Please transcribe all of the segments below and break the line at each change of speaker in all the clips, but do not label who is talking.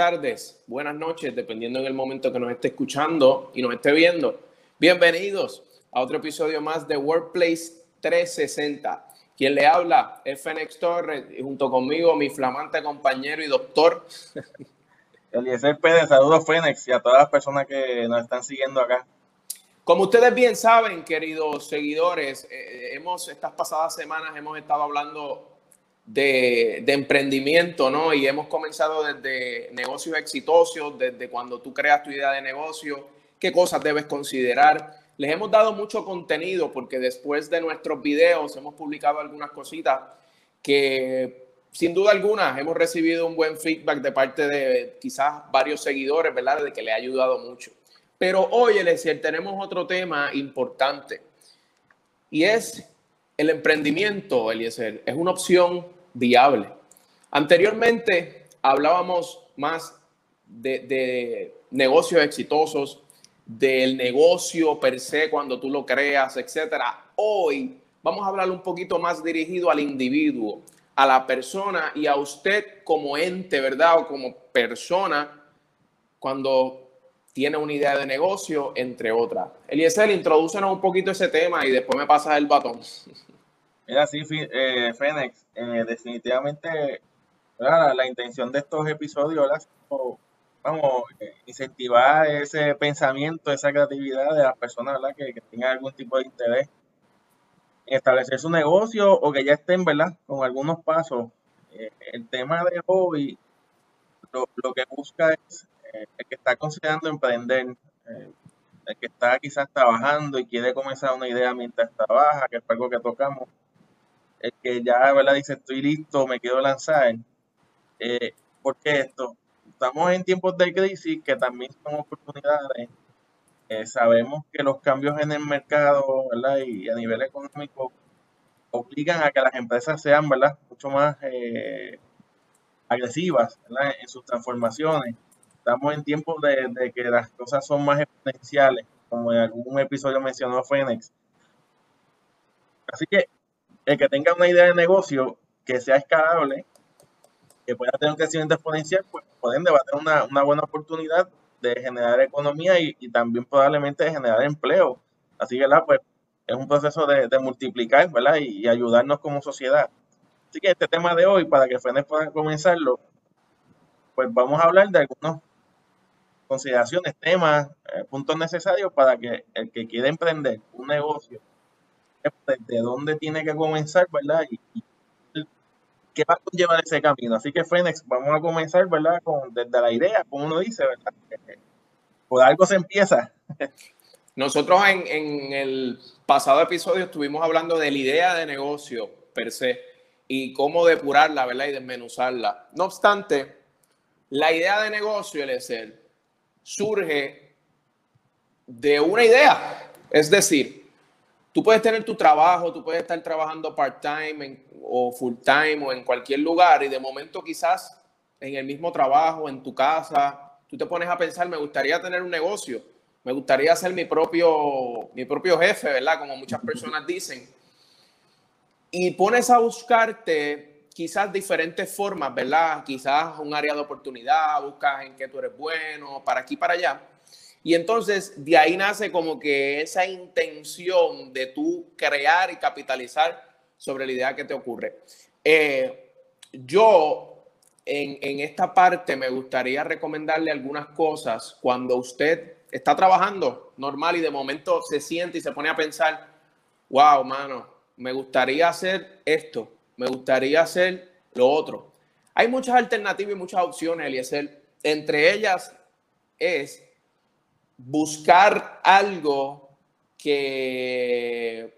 buenas tardes, buenas noches, dependiendo en el momento que nos esté escuchando y nos esté viendo. Bienvenidos a otro episodio más de Workplace 360. Quien le habla es Fénix Torres y junto conmigo mi flamante compañero y doctor.
Eliezer Pérez, saludos Fénix y a todas las personas que nos están siguiendo acá.
Como ustedes bien saben, queridos seguidores, eh, hemos estas pasadas semanas hemos estado hablando de, emprendimiento, ¿no? Y hemos comenzado desde negocios exitosos, desde cuando tú creas tu idea de negocio, qué cosas debes considerar. Les hemos dado mucho contenido porque después de nuestros videos hemos publicado algunas cositas que sin duda alguna hemos recibido un buen feedback de parte de quizás varios seguidores, ¿verdad? De que le ha ayudado mucho. Pero hoy, Eliezer, tenemos otro tema importante y es el emprendimiento, Eliezer. Es una opción viable. Anteriormente hablábamos más de, negocios exitosos, del negocio per se cuando tú lo creas, etcétera. Hoy vamos a hablar un poquito más dirigido al individuo, a la persona y a usted como ente, ¿verdad? O como persona cuando tiene una idea de negocio, entre otras. Eliezer, introdúcenos un poquito ese tema y después me pasas el batón.
Mira, sí, eh, Fénix, eh, definitivamente la, intención de estos episodios es vamos, eh, incentivar ese pensamiento, esa creatividad de las personas Que, que, tengan algún tipo de interés en establecer su negocio o que ya estén ¿verdad? con algunos pasos. Eh, el tema de hobby, lo, lo que busca es el que está considerando emprender, el que está quizás trabajando y quiere comenzar una idea mientras trabaja, que es algo que tocamos el que ya ¿verdad? dice estoy listo, me quiero lanzar. Eh, ¿Por qué esto? Estamos en tiempos de crisis que también son oportunidades. Eh, sabemos que los cambios en el mercado ¿verdad? y a nivel económico obligan a que las empresas sean ¿verdad? mucho más eh, agresivas ¿verdad? en sus transformaciones. Estamos en tiempos de, de, que las cosas son más exponenciales, como en algún episodio mencionó Fénix. Así que el que tenga una idea de negocio que sea escalable, que pueda tener un crecimiento exponencial, pues pueden debatir una, una buena oportunidad de generar economía y, también probablemente de generar empleo. Así que, ¿verdad? Pues es un proceso de, multiplicar, ¿verdad? Y, ayudarnos como sociedad. Así que este tema de hoy, para que FENES pueda comenzarlo, pues vamos a hablar de algunas consideraciones, temas, eh, puntos necesarios para que el que quiera emprender un negocio de dónde tiene que comenzar, ¿verdad? Y, qué va a llevar ese camino. Así que, Fénix, vamos a comenzar, ¿verdad? Con, desde la idea, como uno dice, ¿verdad? Por algo se empieza.
Nosotros en, en el pasado episodio estuvimos hablando de la idea de negocio per se y cómo depurarla, ¿verdad? Y desmenuzarla. No obstante, la idea de negocio, el ser, surge de una idea. Es decir, tú puedes tener tu trabajo, tú puedes estar trabajando part-time o full-time o en cualquier lugar y de momento quizás en el mismo trabajo, en tu casa, tú te pones a pensar, me gustaría tener un negocio, me gustaría ser mi propio, mi propio jefe, ¿verdad? Como muchas personas dicen. Y pones a buscarte quizás diferentes formas, ¿verdad? Quizás un área de oportunidad, buscas en qué tú eres bueno, para aquí, para allá. Y entonces de ahí nace como que esa intención de tú crear y capitalizar sobre la idea que te ocurre. Eh, yo en, en, esta parte me gustaría recomendarle algunas cosas cuando usted está trabajando normal y de momento se siente y se pone a pensar, wow, mano, me gustaría hacer esto, me gustaría hacer lo otro. Hay muchas alternativas y muchas opciones, Eliezer. Entre ellas es buscar algo que,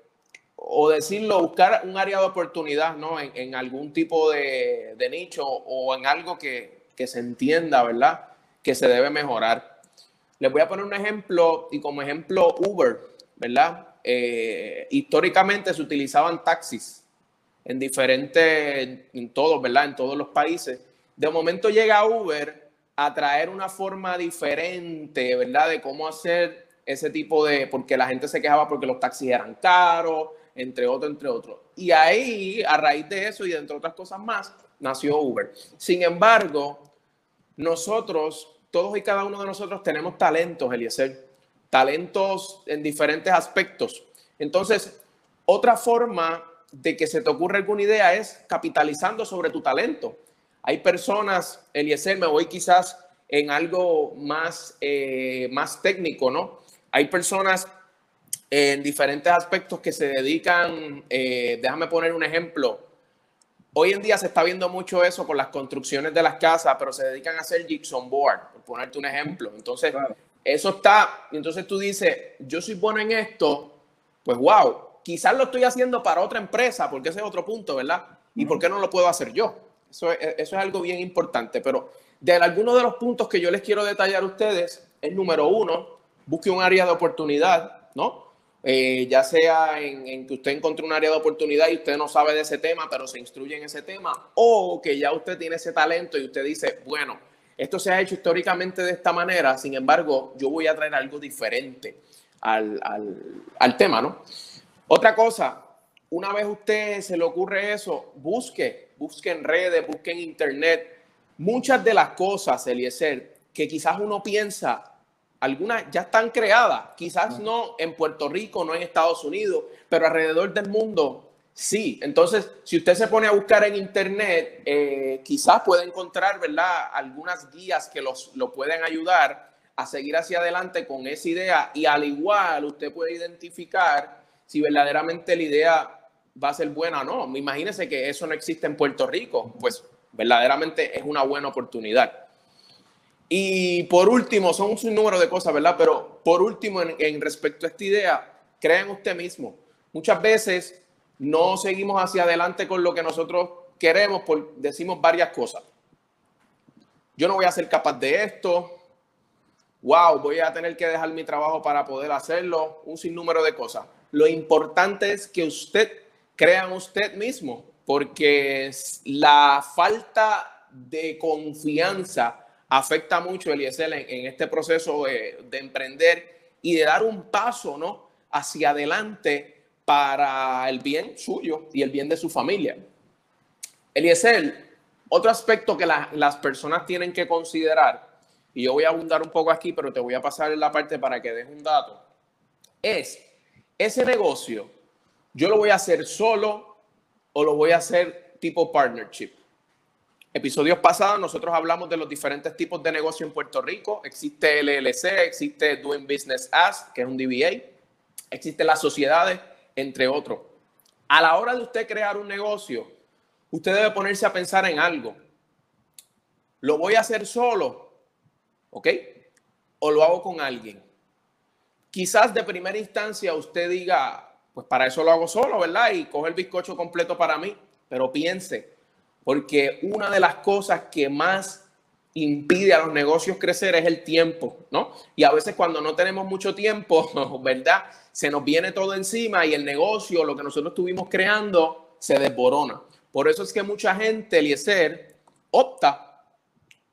o decirlo, buscar un área de oportunidad, ¿no? En, algún tipo de, nicho o en algo que, se entienda, ¿verdad? Que se debe mejorar. Les voy a poner un ejemplo y como ejemplo Uber, ¿verdad? Eh, históricamente se utilizaban taxis en diferentes, en todos, ¿verdad? En todos los países. De momento llega Uber a traer una forma diferente, ¿verdad? De cómo hacer ese tipo de, porque la gente se quejaba porque los taxis eran caros, entre otros, entre otros. Y ahí, a raíz de eso y entre otras cosas más, nació Uber. Sin embargo, nosotros, todos y cada uno de nosotros tenemos talentos, Eliezer, talentos en diferentes aspectos. Entonces, otra forma de que se te ocurra alguna idea es capitalizando sobre tu talento. Hay personas, Eliezer, me voy quizás en algo más, eh, más técnico, ¿no? Hay personas en diferentes aspectos que se dedican, eh, déjame poner un ejemplo, hoy en día se está viendo mucho eso con las construcciones de las casas, pero se dedican a hacer jigsaw board, por ponerte un ejemplo. Entonces, eso está, entonces tú dices, yo soy bueno en esto, pues wow, quizás lo estoy haciendo para otra empresa, porque ese es otro punto, ¿verdad? ¿Y por qué no lo puedo hacer yo? Eso es, eso es algo bien importante, pero de algunos de los puntos que yo les quiero detallar a ustedes, el número uno, busque un área de oportunidad, ¿no? Eh, ya sea en, que usted encontró un área de oportunidad y usted no sabe de ese tema, pero se instruye en ese tema, o que ya usted tiene ese talento y usted dice, bueno, esto se ha hecho históricamente de esta manera, sin embargo, yo voy a traer algo diferente al, al tema, ¿no? Otra cosa, una vez usted se le ocurre eso, busque, busque en redes, busque en internet. Muchas de las cosas, Eliezer, que quizás uno piensa, algunas ya están creadas, quizás no en Puerto Rico, no en Estados Unidos, pero alrededor del mundo sí. Entonces, si usted se pone a buscar en Internet, eh, quizás puede encontrar, ¿verdad?, algunas guías que los, lo pueden ayudar a seguir hacia adelante con esa idea y al igual usted puede identificar si verdaderamente la idea va a ser buena o no. Imagínese que eso no existe en Puerto Rico, pues verdaderamente es una buena oportunidad. Y por último, son un número de cosas, ¿verdad? Pero por último, en, respecto a esta idea, crean usted mismo. Muchas veces no seguimos hacia adelante con lo que nosotros queremos, por, decimos varias cosas. Yo no voy a ser capaz de esto. Wow, voy a tener que dejar mi trabajo para poder hacerlo. Un sinnúmero de cosas. Lo importante es que usted crea en usted mismo, porque la falta de confianza afecta mucho, Eliezer, en, en este proceso de, emprender y de dar un paso, ¿no? Hacia adelante para el bien suyo y el bien de su familia. Eliezer, otro aspecto que las personas tienen que considerar, y yo voy a abundar un poco aquí, pero te voy a pasar en la parte para que des un dato, es ese negocio, yo lo voy a hacer solo o lo voy a hacer tipo partnership. Episodios pasados nosotros hablamos de los diferentes tipos de negocio en Puerto Rico. Existe LLC, existe Doing Business As, que es un DBA, existen las sociedades, entre otros. A la hora de usted crear un negocio, usted debe ponerse a pensar en algo. ¿Lo voy a hacer solo? ¿Ok? ¿O lo hago con alguien? Quizás de primera instancia usted diga, pues para eso lo hago solo, ¿verdad? Y coge el bizcocho completo para mí. Pero piense, porque una de las cosas que más impide a los negocios crecer es el tiempo, ¿no? Y a veces cuando no tenemos mucho tiempo, ¿verdad? Se nos viene todo encima y el negocio, lo que nosotros estuvimos creando, se desborona. Por eso es que mucha gente, Eliezer, opta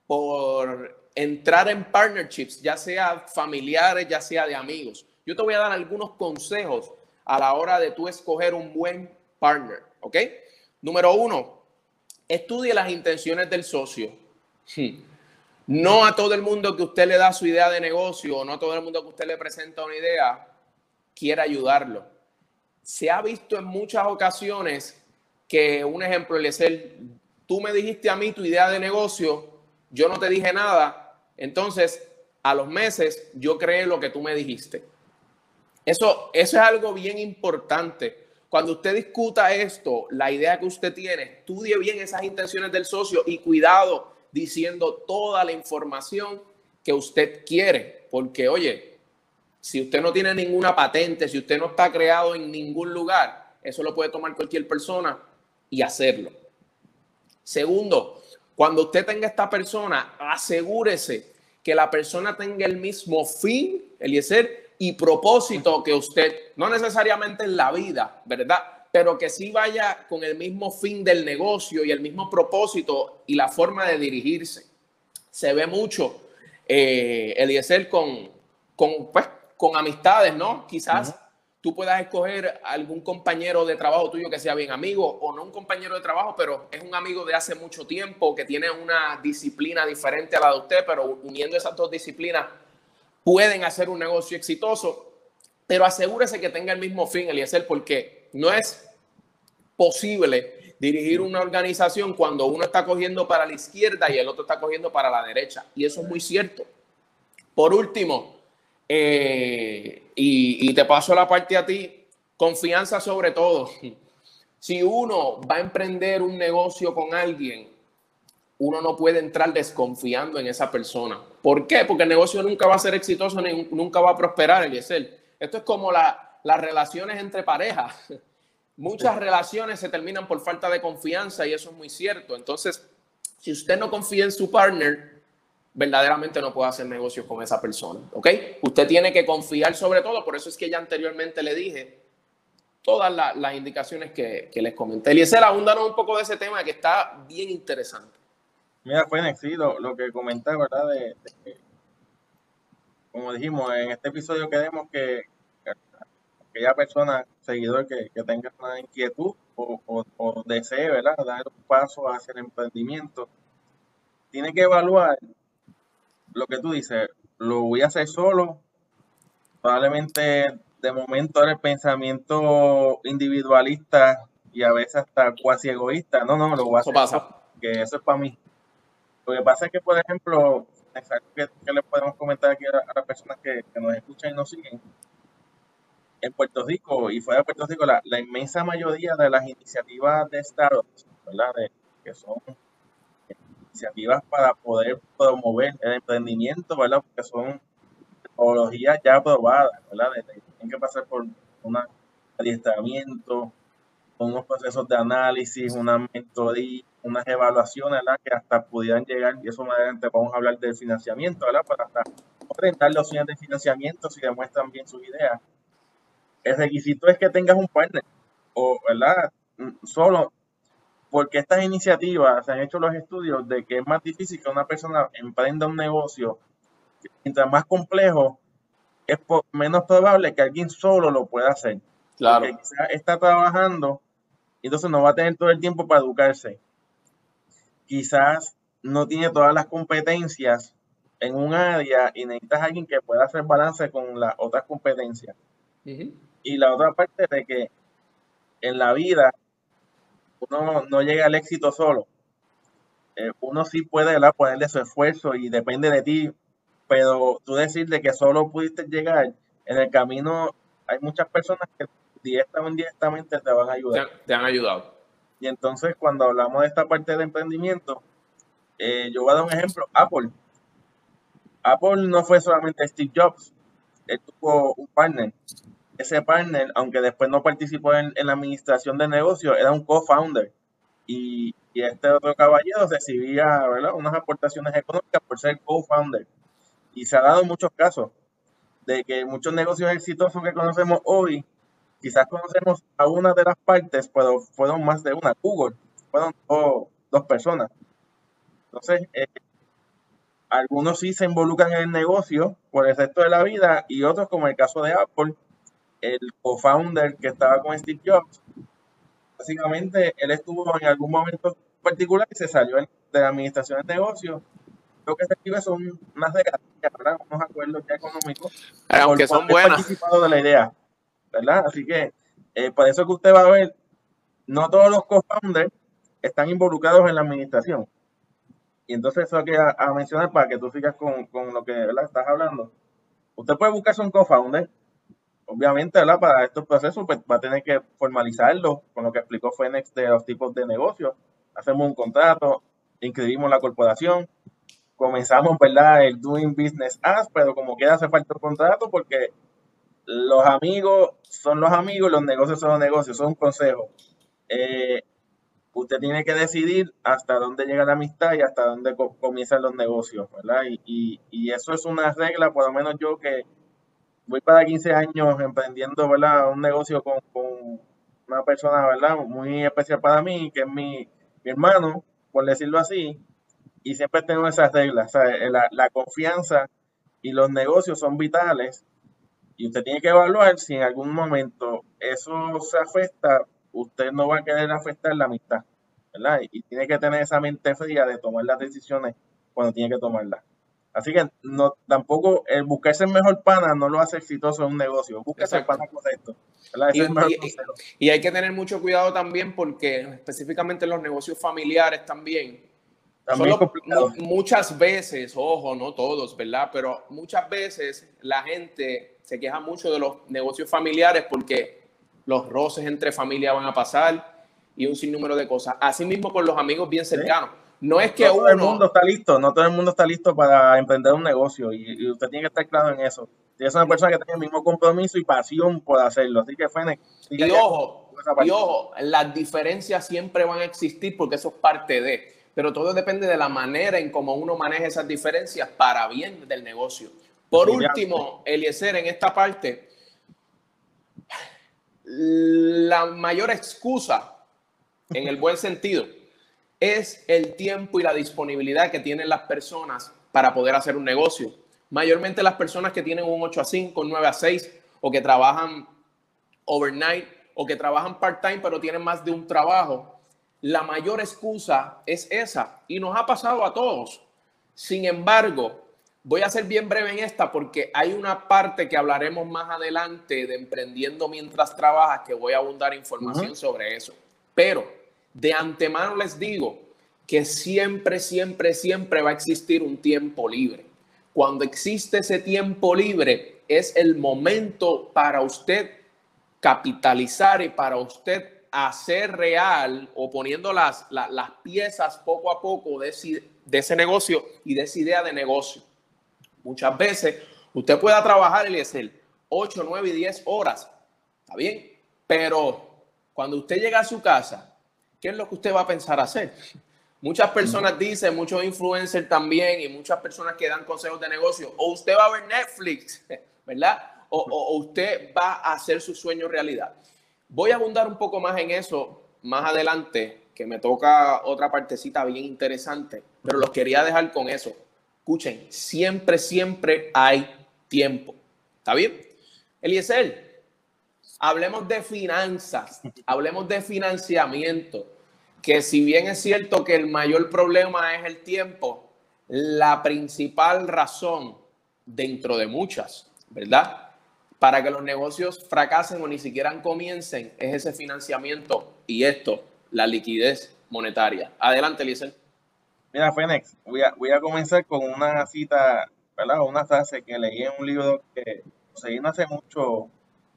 por entrar en partnerships, ya sea familiares, ya sea de amigos. Yo te voy a dar algunos consejos a la hora de tú escoger un buen partner, ¿ok? Número uno, estudie las intenciones del socio. Hmm. No a todo el mundo que usted le da su idea de negocio, o no a todo el mundo que usted le presenta una idea, quiere ayudarlo. Se ha visto en muchas ocasiones que, un ejemplo, es el, tú me dijiste a mí tu idea de negocio, yo no te dije nada, entonces a los meses yo creé lo que tú me dijiste. Eso, eso es algo bien importante cuando usted discuta esto, la idea que usted tiene, estudie bien esas intenciones del socio y cuidado diciendo toda la información que usted quiere, porque oye, si usted no tiene ninguna patente, si usted no está creado en ningún lugar, eso lo puede tomar cualquier persona y hacerlo. Segundo, cuando usted tenga esta persona, asegúrese que la persona tenga el mismo fin, Eliezer, y propósito que usted, no necesariamente en la vida, ¿verdad? Pero que sí vaya con el mismo fin del negocio y el mismo propósito y la forma de dirigirse. Se ve mucho, eh, Eliezer, con, con, pues, con amistades, ¿no? Quizás tú puedas escoger algún compañero de trabajo tuyo que sea bien amigo o no un compañero de trabajo, pero es un amigo de hace mucho tiempo que tiene una disciplina diferente a la de usted, pero uniendo esas dos disciplinas pueden hacer un negocio exitoso. Pero asegúrese que tenga el mismo fin, Eliezer, porque no es posible dirigir una organización cuando uno está cogiendo para la izquierda y el otro está cogiendo para la derecha. Y eso es muy cierto. Por último, eh, y, te paso la parte a ti, confianza sobre todo. Si uno va a emprender un negocio con alguien, uno no puede entrar desconfiando en esa persona. ¿Por qué? Porque el negocio nunca va a ser exitoso, ni, nunca va a prosperar, Eliezer. Esto es como la, las relaciones entre parejas. Muchas relaciones se terminan por falta de confianza y eso es muy cierto. Entonces, si usted no confía en su partner, verdaderamente no puede hacer negocios con esa persona. ¿Ok? Usted tiene que confiar sobre todo, por eso es que ya anteriormente le dije todas las indicaciones que, les comenté. Eliezer, abúndanos un poco de ese tema que está bien interesante.
Mira, fue sí, lo, lo, que comenté, ¿verdad? De, como dijimos, en este episodio queremos que, aquella persona, seguidor que, tenga una inquietud o, o, desee, ¿verdad? Dar un paso hacia el emprendimiento, tiene que evaluar lo que tú dices, lo voy a hacer solo, probablemente de momento el pensamiento individualista y a veces hasta cuasi egoísta, no, no, lo voy a hacer
pasa.
que eso es para mí. Lo que pasa es que, por ejemplo, que, que le podemos comentar aquí a, las personas que, nos escuchan y nos siguen, en Puerto Rico y fuera de Puerto Rico, la, inmensa mayoría de las iniciativas de startups, ¿verdad? que son iniciativas para poder promover el emprendimiento, ¿verdad? Porque son tecnologías ya aprobadas, ¿verdad? Tienen que pasar por un adiestramiento, unos procesos de análisis, una mentoría, unas evaluaciones, ¿verdad? Que hasta pudieran llegar, y eso más adelante vamos a hablar del financiamiento, ¿verdad? Para hasta orientar los opciones de financiamiento si demuestran bien sus ideas. El requisito es que tengas un partner, o, ¿verdad? Solo porque estas iniciativas se han hecho los estudios de que es más difícil que una persona emprenda un negocio. Mientras más complejo, es menos probable que alguien solo lo pueda hacer.
Claro.
Porque quizás está trabajando entonces no va a tener todo el tiempo para educarse. Quizás no tiene todas las competencias en un área y necesitas a alguien que pueda hacer balance con las otras competencias. Y la otra parte de que en la vida uno no llega al éxito solo. Eh, uno sí puede ¿verdad? ponerle su esfuerzo y depende de ti, pero tú decirle que solo pudiste llegar, en el camino hay muchas personas que directamente o indirectamente te van a ayudar.
Te, han ayudado.
Y entonces cuando hablamos de esta parte de emprendimiento, eh, yo voy a dar un ejemplo, Apple. Apple no fue solamente Steve Jobs, él tuvo un partner ese partner, aunque después no participó en, la administración de negocio, era un co-founder. Y, este otro caballero recibía ¿verdad? unas aportaciones económicas por ser co-founder. Y se ha dado muchos casos de que muchos negocios exitosos que conocemos hoy, quizás conocemos a una de las partes, pero fueron más de una. Google, fueron dos, personas. Entonces, eh, algunos sí se involucran en el negocio por el resto de la vida y otros, como el caso de Apple, el co-founder que estaba con Steve Jobs, básicamente él estuvo en algún momento particular y se salió de la administración de negocios. Lo que se escribe son unas regalías, ¿verdad? Unos acuerdos ya económicos.
Aunque son buenas.
participado de la idea, ¿verdad? Así que eh, por eso que usted va a ver, no todos los co-founders están involucrados en la administración. Y entonces eso que a, mencionar para que tú sigas con, con lo que ¿verdad? estás hablando. Usted puede buscarse un co-founder obviamente, ¿verdad? Para estos procesos, pues va a tener que formalizarlo con lo que explicó Fénix de los tipos de negocios. Hacemos un contrato, inscribimos la corporación, comenzamos, ¿verdad? El doing business as, pero como queda hace falta el contrato porque los amigos son los amigos, los negocios son los negocios, son un consejo. Eh, usted tiene que decidir hasta dónde llega la amistad y hasta dónde comienzan los negocios, ¿verdad? Y, y eso es una regla, por lo menos yo que voy para 15 años emprendiendo, ¿verdad? Un negocio con, una persona, ¿verdad? Muy especial para mí, que es mi, hermano, por decirlo así, y siempre tengo esas reglas, La, confianza y los negocios son vitales Y usted tiene que evaluar si en algún momento eso se afecta, usted no va a querer afectar la amistad, ¿verdad? Y tiene que tener esa mente fría de tomar las decisiones cuando tiene que tomarlas. Así que no, tampoco el buscarse el mejor pana no lo hace exitoso en un negocio. Búsquese el pana correcto.
Y, y, hay que tener mucho cuidado también porque específicamente en los negocios familiares también. muchas veces, ojo, no todos, ¿verdad? Pero muchas veces la gente se queja mucho de los negocios familiares porque los roces entre familias van a pasar y un sinnúmero de cosas. Asimismo con los amigos bien cercanos. No es que
no todo el mundo está listo, no todo el mundo está listo para emprender un negocio y, usted tiene que estar claro en eso. Es una persona que tiene el mismo compromiso y pasión por hacerlo. Así que, Fene.
Y ojo, y ojo, las diferencias siempre van a existir porque eso es parte de. Pero todo depende de la manera en cómo uno maneja esas diferencias para bien del negocio. Por último, Eliezer, en esta parte, la mayor excusa, en el buen sentido, es el tiempo y la disponibilidad que tienen las personas para poder hacer un negocio. Mayormente las personas que tienen un 8 a 5, 9 a 6 o que trabajan overnight o que trabajan part-time pero tienen más de un trabajo, la mayor excusa es esa y nos ha pasado a todos. Sin embargo, voy a ser bien breve en esta porque hay una parte que hablaremos más adelante de emprendiendo mientras trabajas que voy a abundar información sobre eso. Pero de antemano les digo que siempre, siempre, siempre va a existir un tiempo libre. Cuando existe ese tiempo libre, es el momento para usted capitalizar y para usted hacer real o poniendo las, las, piezas poco a poco de ese, de ese negocio y de esa idea de negocio. Muchas veces usted pueda trabajar el el 8, 9 y 10 horas, ¿está bien? Pero cuando usted llega a su casa ¿qué es lo que usted va a pensar hacer? Muchas personas dicen, muchos influencers también y muchas personas que dan consejos de negocio, o usted va a ver Netflix, ¿verdad? O, usted va a hacer su sueño realidad. Voy a abundar un poco más en eso más adelante, que me toca otra partecita bien interesante, pero los quería dejar con eso. Escuchen, siempre, siempre hay tiempo. ¿Está bien? Eliezer, hablemos de finanzas, hablemos de financiamiento, que si bien es cierto que el mayor problema es el tiempo, la principal razón dentro de muchas, ¿verdad? Para que los negocios fracasen o ni siquiera comiencen es ese financiamiento y esto, la liquidez monetaria. Adelante, Liesel.
Mira, Fénix, voy a, voy a comenzar con una cita, ¿verdad? Una frase que leí en un libro que conseguí no hace mucho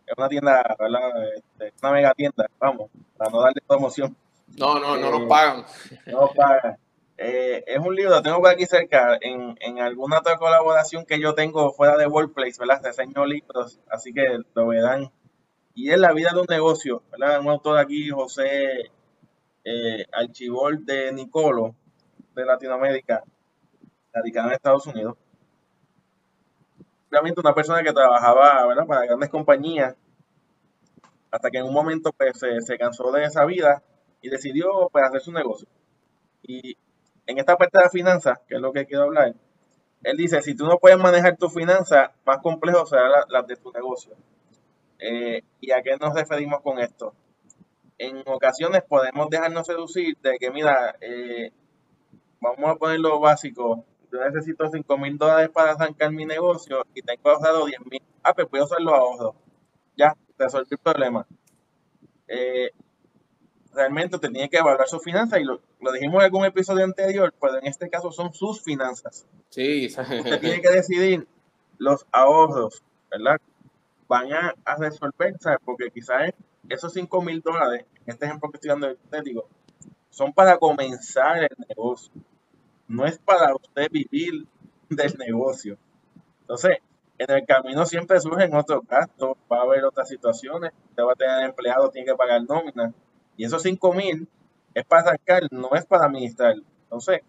es una tienda, ¿verdad? Este, una mega tienda, vamos, para no darle promoción.
No, no, no nos eh, pagan.
No nos pagan. Eh, es un libro, lo tengo por aquí cerca, en, en, alguna otra colaboración que yo tengo fuera de Workplace, ¿verdad? Diseño libros, así que lo verán. Y es La vida de un negocio, ¿verdad? Un autor aquí, José eh, Archibol de Nicolo, de Latinoamérica, radicado en Estados Unidos una persona que trabajaba ¿verdad? para grandes compañías, hasta que en un momento pues, se, cansó de esa vida y decidió pues, hacer su negocio. Y en esta parte de la finanza, que es lo que quiero hablar, él dice, si tú no puedes manejar tu finanza, más complejo será la, de tu negocio. Eh, ¿Y a qué nos referimos con esto? En ocasiones podemos dejarnos seducir de que, mira, eh, vamos a poner lo básico, yo necesito 5 mil dólares para arrancar mi negocio y tengo ahorrado 10 mil. Ah, pues puedo hacer los ahorros. Ya, resolví el problema. Eh, realmente te tiene que evaluar sus finanzas y lo, dijimos en algún episodio anterior, pero en este caso son sus finanzas.
Sí.
Usted tiene que decidir los ahorros, ¿verdad? Van a, resolver, ¿sabes? Porque quizás esos 5 mil dólares, en este ejemplo que estoy dando, te digo, son para comenzar el negocio no es para usted vivir del negocio. Entonces, en el camino siempre surgen otros gastos, va a haber otras situaciones, usted va a tener empleado, tiene que pagar nómina, y esos 5 mil es para sacar, no es para administrar. Entonces,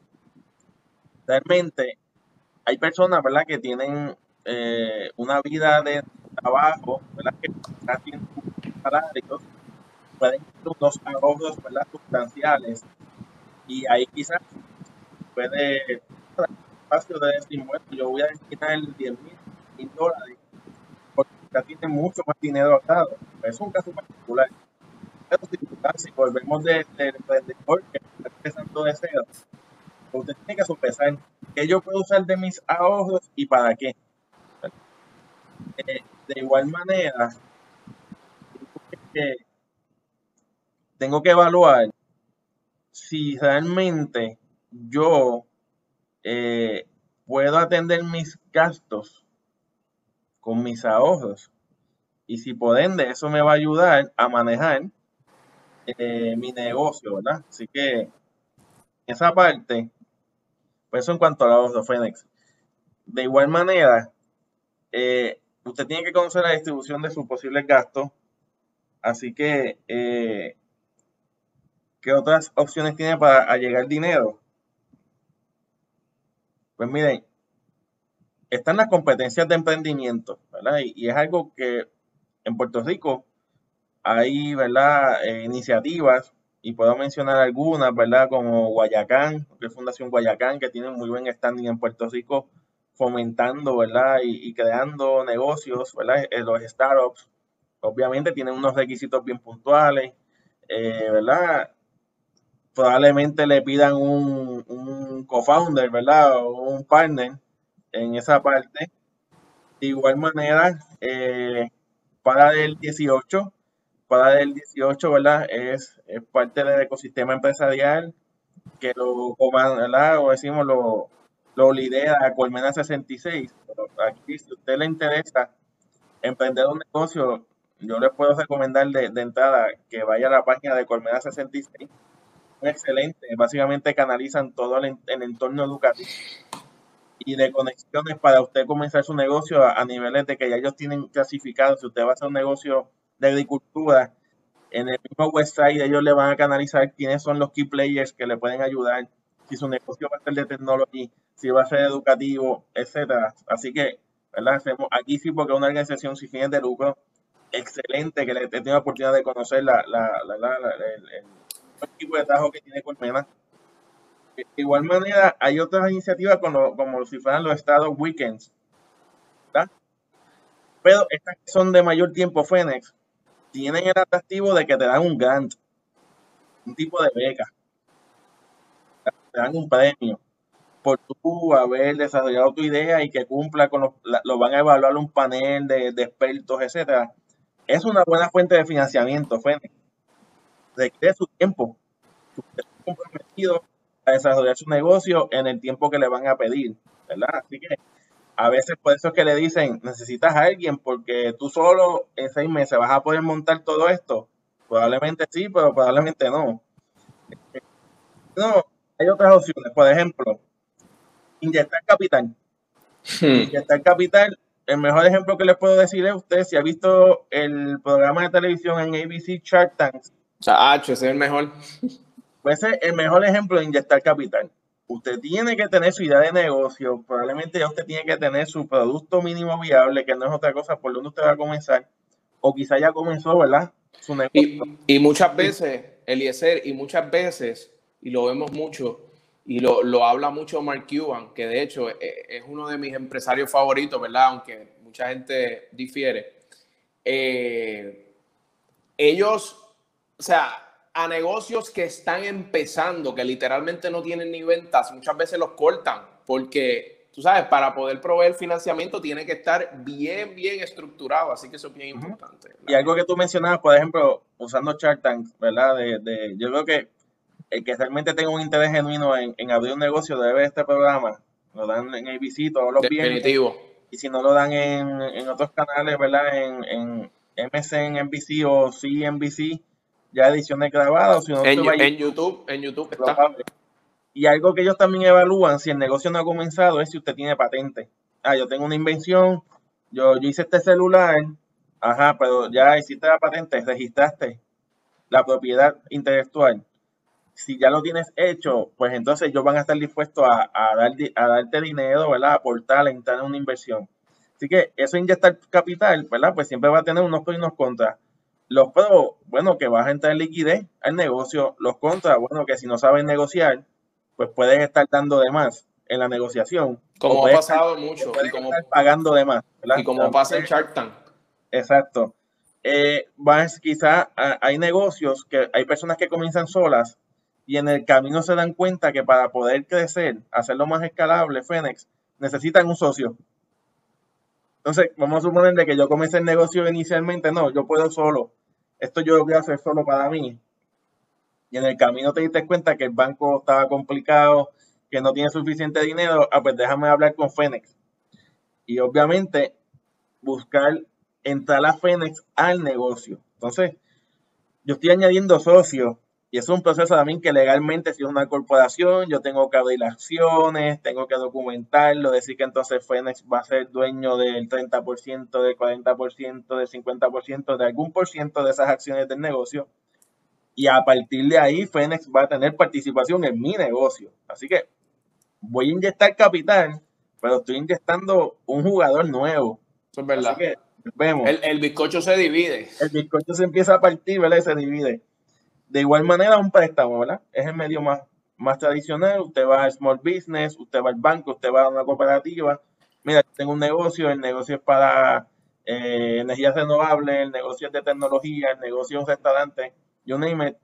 realmente hay personas, ¿verdad?, que tienen eh, una vida de trabajo, ¿verdad?, que tienen salarios, pueden tener unos ahorros, ¿verdad?, sustanciales, y ahí quizás puede espacio de decir, bueno, yo voy a destinar 10 mil dólares, porque ya tiene mucho más dinero ahorrado. Es un caso particular. Pero si, volvemos del de, emprendedor que está empezando de cero, usted tiene que sopesar qué yo puedo usar de mis ahorros y para qué. Eh, de igual manera, tengo que evaluar si realmente yo eh, puedo atender mis gastos con mis ahorros y si por ende eso me va a ayudar a manejar eh, mi negocio, ¿verdad? Así que esa parte, pues eso en cuanto a ahorro Fénix. De igual manera, eh, usted tiene que conocer la distribución de sus posibles gastos. Así que, ¿qué otras opciones tiene para llegar dinero? Pues miren, están las competencias de emprendimiento, ¿verdad? Y, es algo que en Puerto Rico hay, ¿verdad? Eh, iniciativas, y puedo mencionar algunas, ¿verdad? Como Guayacán, que es Fundación Guayacán, que tiene muy buen standing en Puerto Rico, fomentando, ¿verdad? Y, creando negocios, ¿verdad? Eh, los startups, obviamente tienen unos requisitos bien puntuales, eh, ¿verdad? Probablemente le pidan un, un co-founder, ¿verdad? O un partner en esa parte. De igual manera, eh, para el 18, para el 18, ¿verdad? Es, parte del ecosistema empresarial que lo, ¿verdad? O decimos, lo, lo lidera Colmena 66. aquí, si a usted le interesa emprender un negocio, yo les puedo recomendar de, entrada que vaya a la página de Colmena 66. Excelente, básicamente canalizan todo el, entorno educativo y de conexiones para usted comenzar su negocio a, niveles de que ya ellos tienen clasificado. Si usted va a hacer un negocio de agricultura, en el mismo website ellos le van a canalizar quiénes son los key players que le pueden ayudar, si su negocio va a ser de tecnología, si va a ser educativo, etcétera. Así que, ¿verdad? Hacemos aquí sí porque es una organización sin fines de lucro excelente que le he tenido la oportunidad de conocer la, el, equipo de trabajo que tiene Colmena. De igual manera, hay otras iniciativas como, como si fueran los estados weekends, ¿verdad? Pero estas que son de mayor tiempo, Fénix, tienen el atractivo de que te dan un grant, un tipo de beca, te dan un premio por tú haber desarrollado tu idea y que cumpla con los, lo van a evaluar un panel de, expertos, etcétera. Es una buena fuente de financiamiento, Fénix. Requiere su tiempo. Usted está comprometido a desarrollar su negocio en el tiempo que le van a pedir, ¿verdad? Así que a veces por eso es que le dicen, necesitas a alguien porque tú solo en seis meses vas a poder montar todo esto. Probablemente sí, pero probablemente no. No, hay otras opciones. Por ejemplo, inyectar capital. Hmm. Inyectar capital. El mejor ejemplo que les puedo decir es usted, si ha visto el programa de televisión en ABC Shark Tanks.
Ah, ese es el mejor.
Pues es el mejor ejemplo de inyectar capital. Usted tiene que tener su idea de negocio, probablemente ya usted tiene que tener su producto mínimo viable, que no es otra cosa por donde usted va a comenzar, o quizá ya comenzó, ¿verdad?
Su negocio. Y, y muchas veces, Eliezer, y muchas veces, y lo vemos mucho, y lo, lo, habla mucho Mark Cuban, que de hecho es, es, uno de mis empresarios favoritos, ¿verdad? Aunque mucha gente difiere. Eh, ellos, o sea, a negocios que están empezando, que literalmente no tienen ni ventas, muchas veces los cortan, porque, tú sabes, para poder proveer financiamiento tiene que estar bien, bien estructurado, así que eso es bien importante.
Y algo que tú mencionabas, por ejemplo, usando Shark Tank, ¿verdad? De, de, yo creo que el que realmente tenga un interés genuino en, abrir un negocio debe ver este programa. Lo dan en ABC todos los
Definitivo.
Y si no lo dan en, otros canales, ¿verdad? En, en MSN, NBC o CNBC, ya ediciones grabadas.
Si en, en, YouTube, en YouTube está.
Y algo que ellos también evalúan si el negocio no ha comenzado es si usted tiene patente. Ah, yo tengo una invención, yo, yo hice este celular, ajá, pero ya hiciste la patente, registraste la propiedad intelectual si ya lo tienes hecho, pues entonces ellos van a estar dispuestos a, a, dar, a darte dinero, ¿verdad? A aportar, a entrar en una inversión. Así que eso inyectar capital, ¿verdad? Pues siempre va a tener unos pros y unos contras. Los pros, bueno, que vas a entrar en liquidez al negocio. Los contras, bueno, que si no sabes negociar, pues puedes estar dando de más en la negociación.
Como ha pasado mucho.
Y como, pagando de más.
Y como pasa en Shark Tank.
Exacto. Eh, quizás hay negocios que hay personas que comienzan solas y en el camino se dan cuenta que para poder crecer, hacerlo más escalable, Fénix, necesitan un socio. Entonces, vamos a suponer de que yo comencé el negocio inicialmente, no, yo puedo solo. Esto yo lo voy a hacer solo para mí. Y en el camino te diste cuenta que el banco estaba complicado, que no tiene suficiente dinero, ah, pues déjame hablar con Fénix. Y obviamente buscar entrar a Fénix al negocio. Entonces, yo estoy añadiendo socios y es un proceso también que legalmente, si es una corporación, yo tengo que abrir acciones, tengo que documentarlo, decir que entonces Fénix va a ser dueño del 30%, del 40%, del 50%, de algún por ciento de esas acciones del negocio. Y a partir de ahí, Fénix va a tener participación en mi negocio. Así que voy a inyectar capital, pero estoy inyectando un jugador nuevo.
Eso es verdad. vemos. El, el bizcocho se divide.
El bizcocho se empieza a partir, ¿verdad? Y se divide. De igual manera, un préstamo, ¿verdad? Es el medio más, más tradicional. Usted va al small business, usted va al banco, usted va a una cooperativa. Mira, tengo un negocio, el negocio es para eh, energías renovables, el negocio es de tecnología, el negocio es un restaurante, you name it,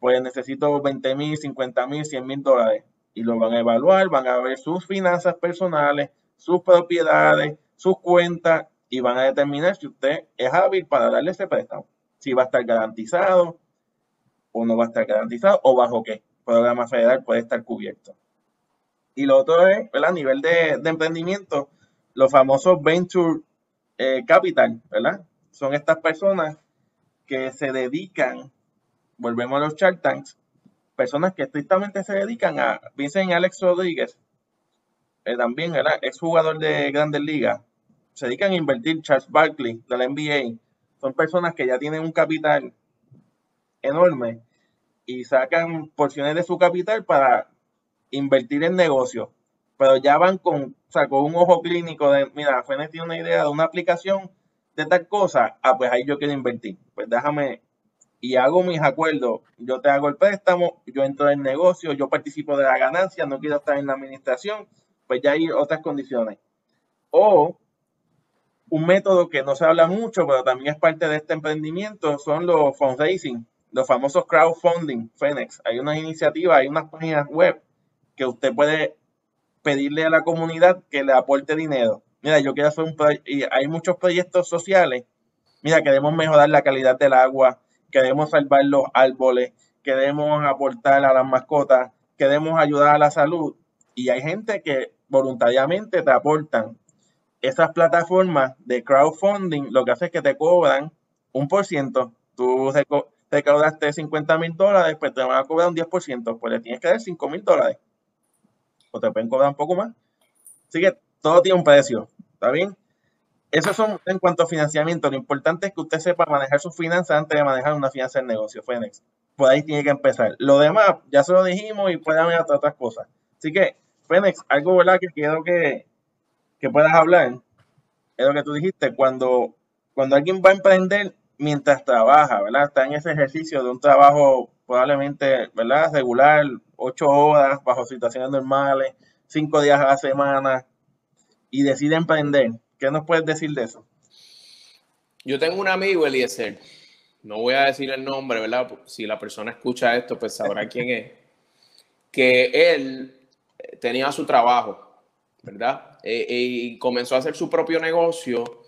pues necesito 20 mil, 50 mil, 100 mil dólares. Y lo van a evaluar, van a ver sus finanzas personales, sus propiedades, sus cuentas y van a determinar si usted es hábil para darle ese préstamo. Si va a estar garantizado, o no va a estar garantizado o bajo qué programa federal puede estar cubierto. Y lo otro es, ¿verdad? A nivel de, emprendimiento, los famosos Venture eh, Capital, ¿verdad? Son estas personas que se dedican, volvemos a los Shark Tanks, personas que estrictamente se dedican a, piensen en Alex Rodríguez, eh, también, ¿verdad? Es jugador de Grandes Ligas, se dedican a invertir, Charles Barkley de la NBA, son personas que ya tienen un capital enorme y sacan porciones de su capital para invertir en negocio. Pero ya van con, o un ojo clínico de, mira, Fenes tiene una idea de una aplicación de tal cosa, ah, pues ahí yo quiero invertir. Pues déjame y hago mis acuerdos. Yo te hago el préstamo, yo entro en el negocio, yo participo de la ganancia, no quiero estar en la administración, pues ya hay otras condiciones. O un método que no se habla mucho, pero también es parte de este emprendimiento, son los fundraising los famosos crowdfunding, Fenex. Hay unas iniciativas, hay unas páginas web que usted puede pedirle a la comunidad que le aporte dinero. Mira, yo quiero hacer un y hay muchos proyectos sociales. Mira, queremos mejorar la calidad del agua, queremos salvar los árboles, queremos aportar a las mascotas, queremos ayudar a la salud. Y hay gente que voluntariamente te aportan. Esas plataformas de crowdfunding lo que hace es que te cobran un por ciento. Tú recaudaste 50 mil dólares, pues te van a cobrar un 10%, pues le tienes que dar 5 mil dólares. O te pueden cobrar un poco más. Así que todo tiene un precio, ¿está bien? Eso son en cuanto a financiamiento. Lo importante es que usted sepa manejar sus finanzas antes de manejar una finanza del negocio, Fénix. Por ahí tiene que empezar. Lo demás, ya se lo dijimos y puede haber otras cosas. Así que, Fénix, algo ¿verdad? que quiero que, que puedas hablar es lo que tú dijiste. Cuando, cuando alguien va a emprender, mientras trabaja, ¿verdad? Está en ese ejercicio de un trabajo probablemente, ¿verdad? Regular, ocho horas, bajo situaciones normales, cinco días a la semana, y decide emprender. ¿Qué nos puedes decir de eso?
Yo tengo un amigo, Eliezer, no voy a decir el nombre, ¿verdad? Si la persona escucha esto, pues sabrá quién es, que él tenía su trabajo, ¿verdad? Eh, y comenzó a hacer su propio negocio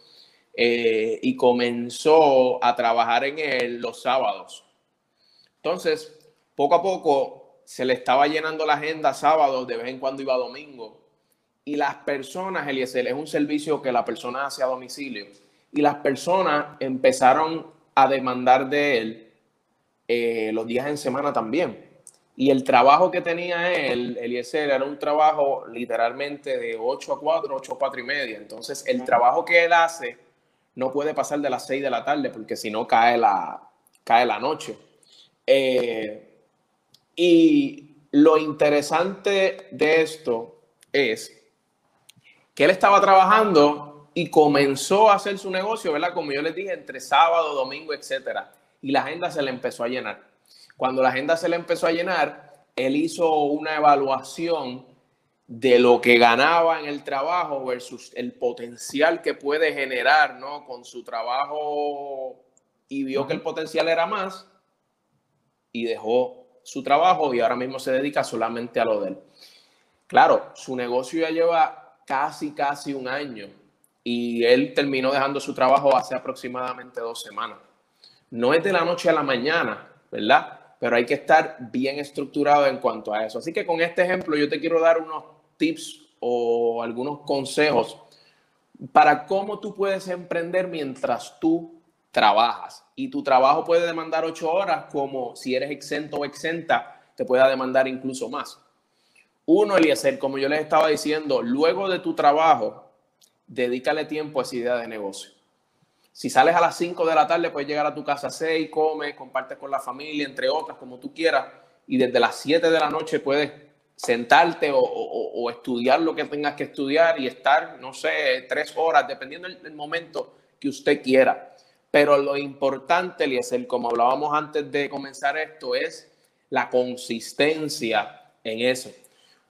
eh, y comenzó a trabajar en él los sábados. Entonces, poco a poco se le estaba llenando la agenda sábados, de vez en cuando iba domingo. Y las personas, Eliezer, es un servicio que la persona hace a domicilio. Y las personas empezaron a demandar de él eh, los días en semana también. Y el trabajo que tenía él, Eliezer, era un trabajo literalmente de 8 a 4, 8 a 4 y media. Entonces, el trabajo que él hace no puede pasar de las 6 de la tarde porque si no cae la, cae la noche. Eh, y lo interesante de esto es que él estaba trabajando y comenzó a hacer su negocio, ¿verdad? Como yo les dije, entre sábado, domingo, etcétera. Y la agenda se le empezó a llenar. Cuando la agenda se le empezó a llenar, él hizo una evaluación de lo que ganaba en el trabajo versus el potencial que puede generar, ¿no? Con su trabajo y vio que el potencial era más y dejó su trabajo y ahora mismo se dedica solamente a lo de él. Claro, su negocio ya lleva casi, casi un año y él terminó dejando su trabajo hace aproximadamente dos semanas. No es de la noche a la mañana, ¿verdad? Pero hay que estar bien estructurado en cuanto a eso. Así que con este ejemplo yo te quiero dar unos tips o algunos consejos para cómo tú puedes emprender mientras tú trabajas. Y tu trabajo puede demandar ocho horas, como si eres exento o exenta, te pueda demandar incluso más. Uno, Eliezer, como yo les estaba diciendo, luego de tu trabajo, dedícale tiempo a esa idea de negocio. Si sales a las 5 de la tarde, puedes llegar a tu casa a 6, comes, compartes con la familia, entre otras, como tú quieras, y desde las 7 de la noche puedes sentarte o, estudiar lo que tengas que estudiar y estar, no sé, tres horas, dependiendo del, momento que usted quiera. Pero lo importante, Eliezer, como hablábamos antes de comenzar esto, es la consistencia en eso.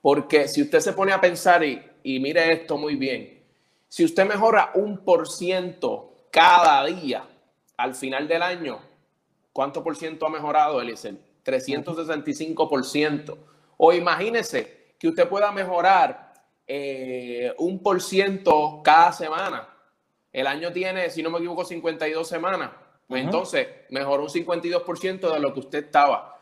Porque si usted se pone a pensar y, y mire esto muy bien, si usted mejora un por ciento cada día al final del año, ¿cuánto por ciento ha mejorado, Eliezer? 365%. O imagínese que usted pueda mejorar eh, un por ciento cada semana. El año tiene, si no me equivoco, 52 semanas. Pues entonces, mejoró un 52% de lo que usted estaba.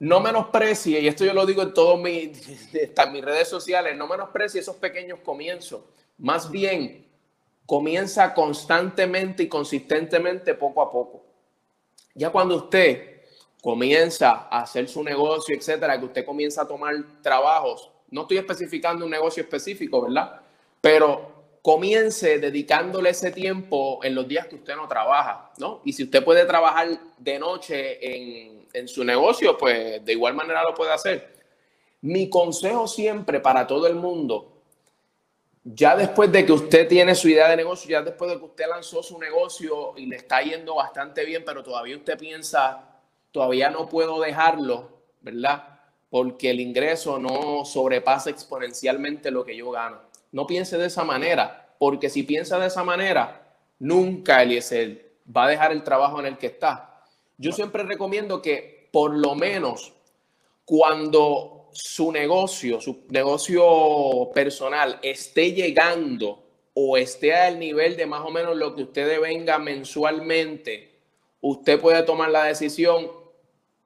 No menosprecie, y esto yo lo digo en todas mis, mis redes sociales, no menosprecie esos pequeños comienzos. Más bien, comienza constantemente y consistentemente poco a poco. Ya cuando usted comienza a hacer su negocio, etcétera, que usted comienza a tomar trabajos, no estoy especificando un negocio específico, ¿verdad? Pero comience dedicándole ese tiempo en los días que usted no trabaja, ¿no? Y si usted puede trabajar de noche en, en su negocio, pues de igual manera lo puede hacer. Mi consejo siempre para todo el mundo ya después de que usted tiene su idea de negocio, ya después de que usted lanzó su negocio y le está yendo bastante bien, pero todavía usted piensa, todavía no puedo dejarlo, ¿verdad? Porque el ingreso no sobrepasa exponencialmente lo que yo gano. No piense de esa manera, porque si piensa de esa manera, nunca Eliezer va a dejar el trabajo en el que está. Yo siempre recomiendo que por lo menos cuando su negocio, su negocio personal esté llegando o esté al nivel de más o menos lo que usted venga mensualmente, usted puede tomar la decisión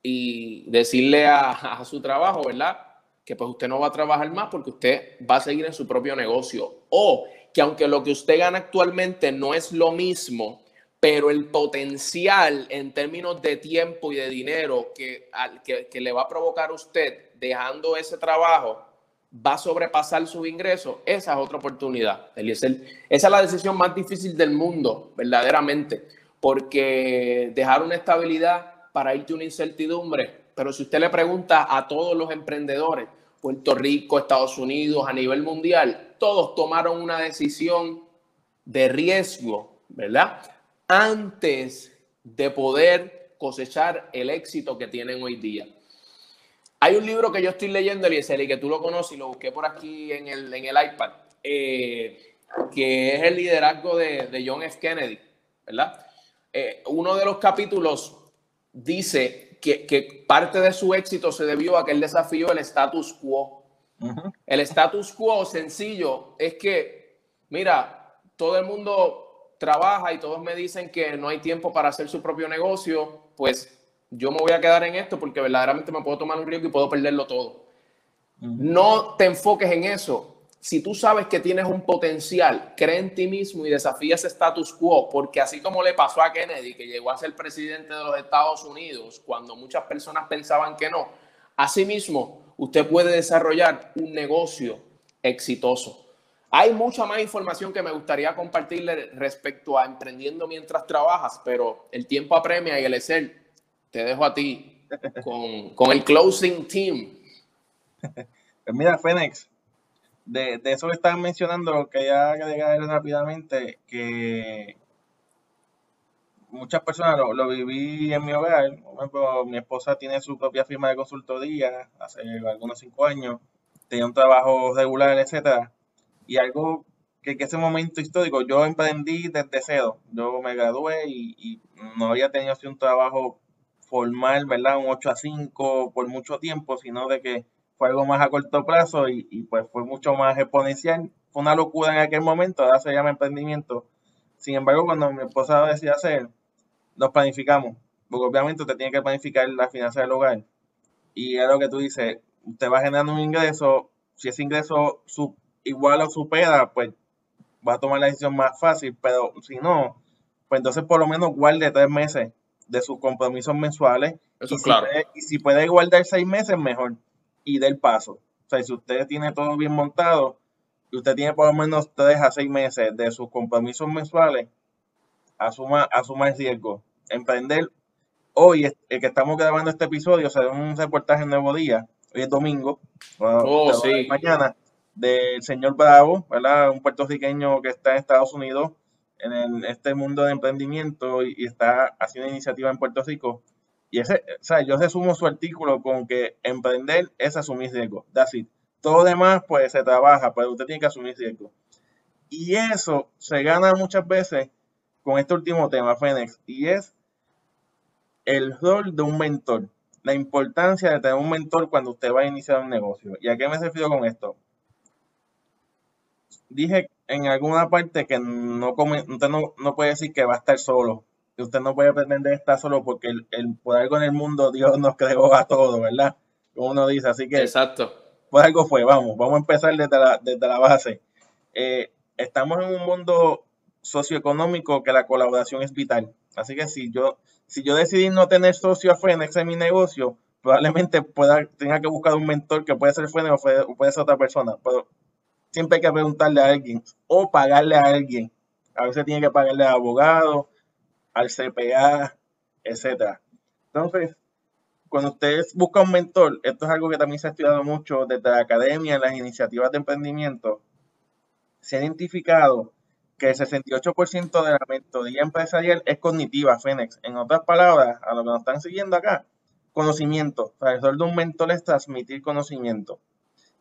y decirle a, su trabajo, ¿verdad? Que pues usted no va a trabajar más porque usted va a seguir en su propio negocio. O que aunque lo que usted gana actualmente no es lo mismo, pero el potencial en términos de tiempo y de dinero que, que, le va a provocar usted dejando ese trabajo va a sobrepasar su ingreso, esa es otra oportunidad. Esa es la decisión más difícil del mundo, verdaderamente, porque dejar una estabilidad para irte una incertidumbre, pero si usted le pregunta a todos los emprendedores, Puerto Rico, Estados Unidos, a nivel mundial, todos tomaron una decisión de riesgo, ¿verdad? antes de poder cosechar el éxito que tienen hoy día. Hay un libro que yo estoy leyendo, Eliezer, y que tú lo conoces y lo busqué por aquí en el, en el iPad, eh, que es el liderazgo de, John F. Kennedy, ¿verdad? Eh, uno de los capítulos dice que, que, parte de su éxito se debió a que él desafió el status quo. El status quo sencillo es que, mira, todo el mundo trabaja y todos me dicen que no hay tiempo para hacer su propio negocio, pues yo me voy a quedar en esto porque verdaderamente me puedo tomar un riesgo y puedo perderlo todo. No te enfoques en eso. Si tú sabes que tienes un potencial, cree en ti mismo y desafía ese status quo, porque así como le pasó a Kennedy, que llegó a ser presidente de los Estados Unidos cuando muchas personas pensaban que no, asimismo usted puede desarrollar un negocio exitoso. Hay mucha más información que me gustaría compartirle respecto a emprendiendo mientras trabajas, pero el tiempo apremia y el Excel te dejo a ti con, el closing team.
Pues mira, Fénix, de, eso que están mencionando, que ya agregar rápidamente, que muchas personas lo, viví en mi hogar. Por ejemplo, mi esposa tiene su propia firma de consultoría hace algunos cinco años tenía un trabajo regular, etcétera. Y algo que en ese momento histórico yo emprendí desde cero. Yo me gradué y, no había tenido así un trabajo formal, ¿verdad? Un 8 a 5 por mucho tiempo, sino de que fue algo más a corto plazo y, y pues fue mucho más exponencial. Fue una locura en aquel momento, ahora se llama emprendimiento. Sin embargo, cuando mi esposa decidió hacer, nos planificamos, porque obviamente usted tiene que planificar la finanza del hogar. Y es lo que tú dices, usted va generando un ingreso, si ese ingreso sub, igual o supera, pues va a tomar la decisión más fácil, pero si no, pues entonces por lo menos guarde tres meses de sus compromisos mensuales.
Eso
y
claro.
Si puede, y si puede guardar seis meses, mejor. Y del paso. O sea, si usted tiene todo bien montado y usted tiene por lo menos tres a seis meses de sus compromisos mensuales, asuma, asuma el riesgo. Emprender hoy, el que estamos grabando este episodio, será un reportaje en Nuevo Día. Hoy es domingo.
Oh, sí.
Mañana del señor Bravo, ¿verdad? Un puertorriqueño que está en Estados Unidos en este mundo de emprendimiento y, está haciendo iniciativa en Puerto Rico. Y ese, o sea, yo resumo su artículo con que emprender es asumir riesgo. That's it. Todo demás, pues se trabaja, pero usted tiene que asumir riesgo. Y eso se gana muchas veces con este último tema, Fénix, y es el rol de un mentor. La importancia de tener un mentor cuando usted va a iniciar un negocio. ¿Y a qué me refiero con esto? dije en alguna parte que no usted no, no, puede decir que va a estar solo. Usted no puede pretender estar solo porque el, el, por algo en el mundo Dios nos creó a todos, ¿verdad? Como uno dice. Así que
Exacto.
por algo fue. Vamos, vamos a empezar desde la, desde la base. Eh, estamos en un mundo socioeconómico que la colaboración es vital. Así que si yo, si yo decidí no tener socio a Fenex en mi negocio, probablemente pueda, tenga que buscar un mentor que puede ser Fenex o puede ser otra persona. Pero siempre hay que preguntarle a alguien o pagarle a alguien. A veces tiene que pagarle al abogado, al CPA, etcétera. Entonces, cuando ustedes buscan un mentor, esto es algo que también se ha estudiado mucho desde la academia, las iniciativas de emprendimiento, se ha identificado que el 68% de la mentoría empresarial es cognitiva, Fénix. En otras palabras, a lo que nos están siguiendo acá, conocimiento. O sea, el de un mentor es transmitir conocimiento.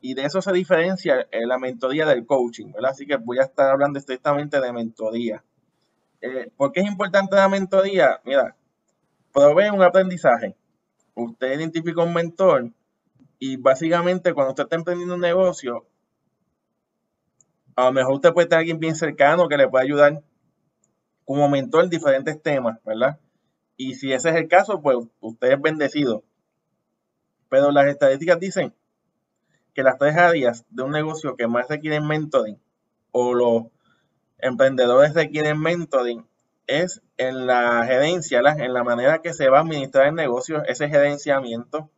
Y de eso se diferencia eh, la mentoría del coaching, ¿verdad? Así que voy a estar hablando estrictamente de mentoría. Eh, ¿Por qué es importante la mentoría? Mira, provee un aprendizaje. Usted identifica un mentor y básicamente cuando usted está emprendiendo un negocio, a lo mejor usted puede tener alguien bien cercano que le pueda ayudar como mentor en diferentes temas, ¿verdad? Y si ese es el caso, pues usted es bendecido. Pero las estadísticas dicen que las tres áreas de un negocio que más requieren mentoring o los emprendedores requieren mentoring es en la gerencia, en la manera que se va a administrar el negocio, ese gerenciamiento,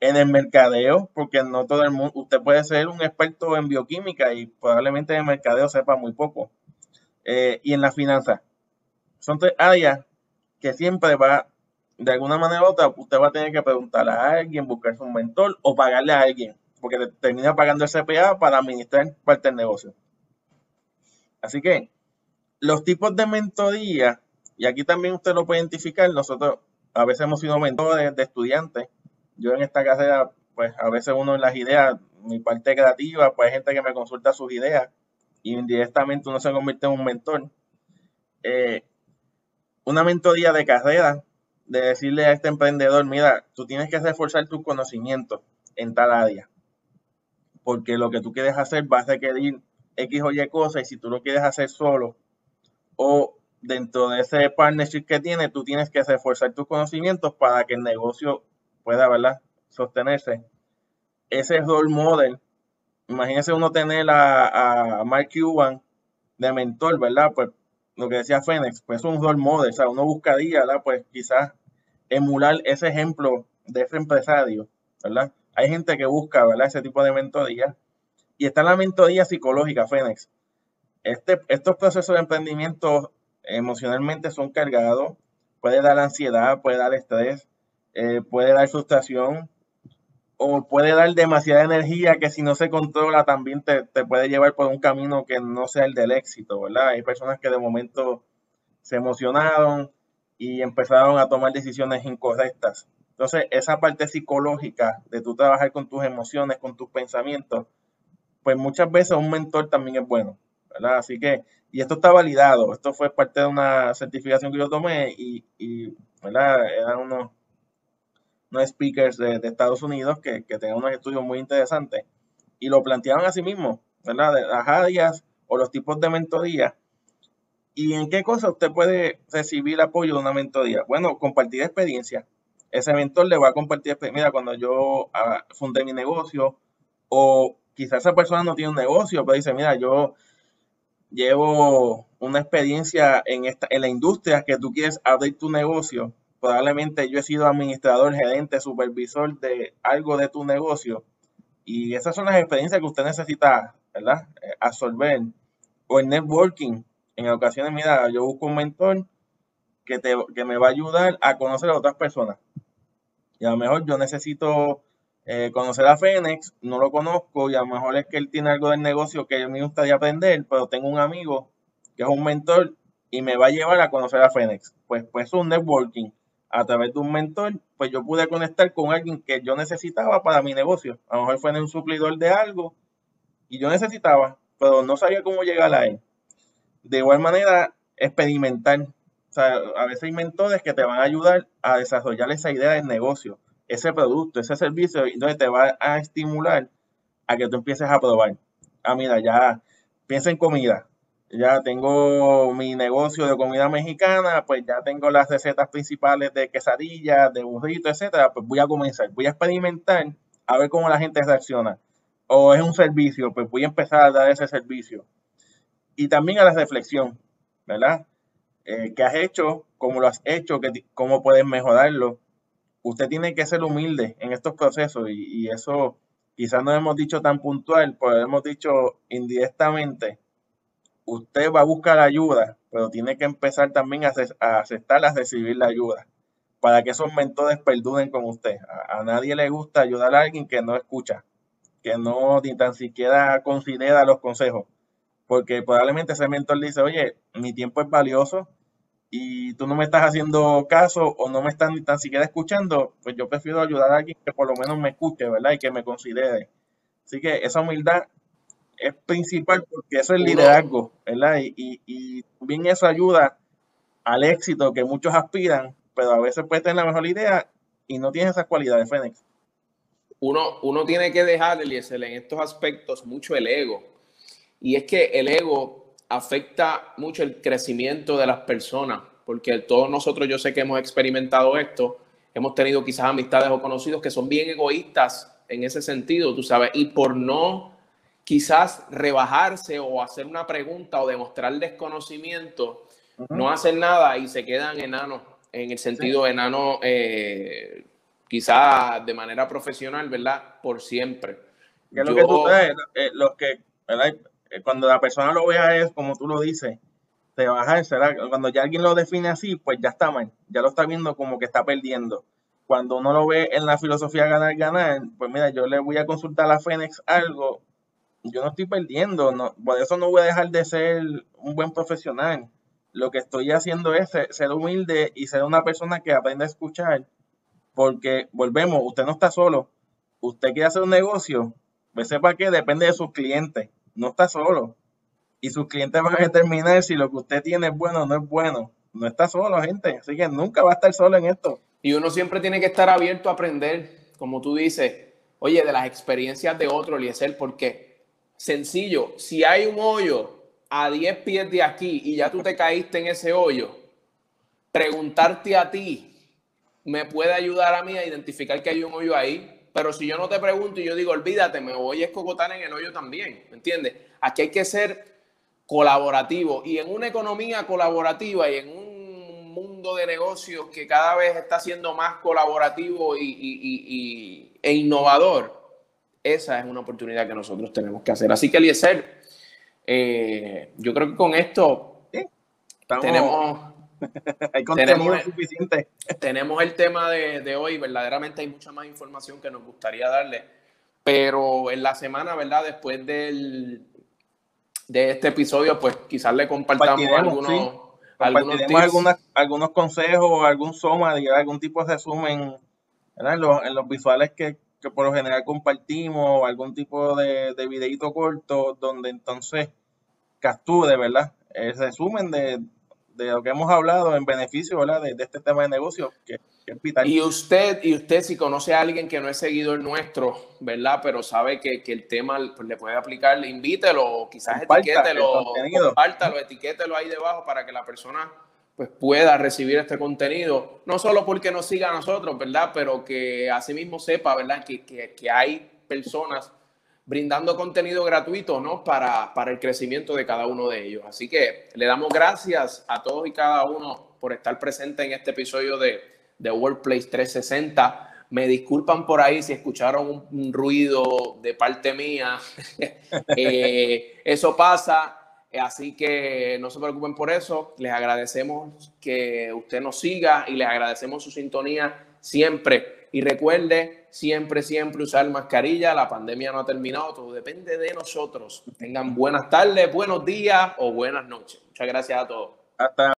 en el mercadeo, porque no todo el mundo, usted puede ser un experto en bioquímica y probablemente en mercadeo sepa muy poco, eh, y en la finanza. Son tres áreas que siempre va, de alguna manera u otra, usted va a tener que preguntarle a alguien, buscarse un mentor o pagarle a alguien porque termina pagando el CPA para administrar parte del negocio. Así que los tipos de mentoría, y aquí también usted lo puede identificar, nosotros a veces hemos sido mentores de estudiantes. Yo en esta carrera, pues a veces uno en las ideas, mi parte creativa, pues hay gente que me consulta sus ideas y indirectamente uno se convierte en un mentor. Eh, una mentoría de carrera, de decirle a este emprendedor, mira, tú tienes que reforzar tus conocimientos en tal área porque lo que tú quieres hacer va a requerir X o Y cosas y si tú lo quieres hacer solo o dentro de ese partnership que tienes, tú tienes que reforzar tus conocimientos para que el negocio pueda, ¿verdad? Sostenerse. Ese role model, imagínese uno tener a, a Mark Cuban de mentor, ¿verdad? Pues lo que decía Fénix, pues es un role model, o sea, uno buscaría, ¿verdad? Pues quizás emular ese ejemplo de ese empresario, ¿verdad? Hay gente que busca, ¿verdad? Ese tipo de mentoría. Y está la mentoría psicológica, Fénix. Este, estos procesos de emprendimiento emocionalmente son cargados. Puede dar ansiedad, puede dar estrés, eh, puede dar frustración o puede dar demasiada energía que si no se controla también te, te, puede llevar por un camino que no sea el del éxito, ¿verdad? Hay personas que de momento se emocionaron y empezaron a tomar decisiones incorrectas Entonces, esa parte psicológica de tú trabajar con tus emociones, con tus pensamientos, pues muchas veces un mentor también es bueno, ¿verdad? Así que, y esto está validado, esto fue parte de una certificación que yo tomé y, y ¿verdad? Eran unos, unos speakers de, Estados Unidos que, que tenían unos estudios muy interesantes y lo planteaban a sí mismos, ¿verdad? De las áreas o los tipos de mentoría. ¿Y en qué cosa usted puede recibir apoyo de una mentoría? Bueno, compartir experiencia. Ese mentor le va a compartir, mira, cuando yo ah, fundé mi negocio o quizás esa persona no tiene un negocio, pero dice, mira, yo llevo una experiencia en, esta, en la industria que tú quieres abrir tu negocio. Probablemente yo he sido administrador, gerente, supervisor de algo de tu negocio. Y esas son las experiencias que usted necesita, ¿verdad? Eh, absorber. O el networking. En ocasiones, mira, yo busco un mentor que, te, que me va a ayudar a conocer a otras personas. Y a lo mejor yo necesito eh, conocer a Fénix, no lo conozco y a lo mejor es que él tiene algo del negocio que a mí me gustaría aprender, pero tengo un amigo que es un mentor y me va a llevar a conocer a Fénix. Pues, pues un networking. A través de un mentor, pues yo pude conectar con alguien que yo necesitaba para mi negocio. A lo mejor fue un suplidor de algo y yo necesitaba, pero no sabía cómo llegar a él. De igual manera, experimentar. O sea, a veces hay mentores que te van a ayudar a desarrollar esa idea del negocio ese producto, ese servicio, entonces te va a estimular a que tú empieces a probar. Ah, mira, ya piensa en comida. Ya tengo mi negocio de comida mexicana, pues ya tengo las recetas principales de quesadillas, de burrito, etcétera. Pues voy a comenzar, voy a experimentar a ver cómo la gente reacciona. O es un servicio, pues voy a empezar a dar ese servicio. Y también a la reflexión, ¿verdad? Eh, ¿Qué has hecho? ¿Cómo lo has hecho? ¿Cómo puedes mejorarlo? Usted tiene que ser humilde en estos procesos y, eso quizás no hemos dicho tan puntual, pero hemos dicho indirectamente, usted va a buscar ayuda, pero tiene que empezar también a, aceptar, a recibir la ayuda para que esos mentores perduren con usted. A, nadie le gusta ayudar a alguien que no escucha, que no ni tan siquiera considera los consejos, porque probablemente ese mentor dice, oye, mi tiempo es valioso, y tú no me estás haciendo caso o no me estás ni tan siquiera escuchando, pues yo prefiero ayudar a alguien que por lo menos me escuche, ¿verdad? Y que me considere. Así que esa humildad es principal porque eso es liderazgo, ¿verdad? Y, y, y bien eso ayuda al éxito que muchos aspiran, pero a veces puede tener la mejor idea y no tiene esas cualidades, Fénix.
Uno, uno tiene que dejar, Eliezer, en estos aspectos mucho el ego. Y es que el ego afecta mucho el crecimiento de las personas, porque todos nosotros, yo sé que hemos experimentado esto, hemos tenido quizás amistades o conocidos que son bien egoístas en ese sentido, tú sabes, y por no quizás rebajarse o hacer una pregunta o demostrar desconocimiento, no hacen nada y se quedan enanos, en el sentido enano, eh, quizás de manera profesional, ¿verdad? Por siempre.
lo que tú eh, los que, ¿verdad? Eh, cuando la persona lo vea es como tú lo dices, te baja, será, cuando ya alguien lo define así, pues ya está mal, ya lo está viendo como que está perdiendo. Cuando uno lo ve en la filosofía ganar, ganar, pues mira, yo le voy a consultar a Fénix algo, yo no estoy perdiendo, no, por eso no voy a dejar de ser un buen profesional. Lo que estoy haciendo es ser humilde y ser una persona que aprenda a escuchar, porque volvemos, usted no está solo, usted quiere hacer un negocio, pues sepa que depende de sus clientes no está solo. Y sus clientes van a determinar si lo que usted tiene es bueno o no es bueno. No está solo, gente. Así que nunca va a estar solo en esto.
Y uno siempre tiene que estar abierto a aprender, como tú dices, oye, de las experiencias de otro, Eliezer, porque sencillo, si hay un hoyo a 10 pies de aquí y ya tú te caíste en ese hoyo, preguntarte a ti me puede ayudar a mí a identificar que hay un hoyo ahí pero si yo no te pregunto y yo digo, olvídate, me voy a escocotar en el hoyo también, ¿me entiendes? Aquí hay que ser colaborativo y en una economía colaborativa y en un mundo de negocios que cada vez está siendo más colaborativo y, e innovador, esa es una oportunidad que nosotros tenemos que hacer. Así que, Eliezer, eh, yo creo que con esto tenemos
hay contenido suficiente.
Tenemos el tema de, hoy, verdaderamente hay mucha más información que nos gustaría darle, pero en la semana, ¿verdad? Después del, de este episodio, pues quizás le compartamos
algunos, algunos, algunos consejos, algún soma, algún tipo de resumen En los, en los visuales que, que, por lo general compartimos, algún tipo de, de videito corto, donde entonces capture, ¿verdad? El resumen de, de lo que hemos hablado en beneficio ¿verdad? De, de este tema de negocio que, que, es vital.
Y usted, y usted, si conoce a alguien que no es seguidor nuestro, ¿verdad? Pero sabe que, que el tema pues, le puede aplicar, invítelo, quizás Comparta etiquételo, compártalo, etiquételo ahí debajo para que la persona pues pueda recibir este contenido, no solo porque nos siga a nosotros, ¿verdad? Pero que asimismo sepa, ¿verdad? Que, que, que hay personas brindando contenido gratuito, ¿no? Para, para el crecimiento de cada uno de ellos. Así que le damos gracias a todos y cada uno por estar presente en este episodio de, de Workplace 360. Me disculpan por ahí si escucharon un, ruido de parte mía. eh, eso pasa. Así que no se preocupen por eso. Les agradecemos que usted nos siga y les agradecemos su sintonía siempre. Y recuerde siempre, siempre usar mascarilla. La pandemia no ha terminado. Todo depende de nosotros. Tengan buenas tardes, buenos días o buenas noches. Muchas gracias a todos.
Hasta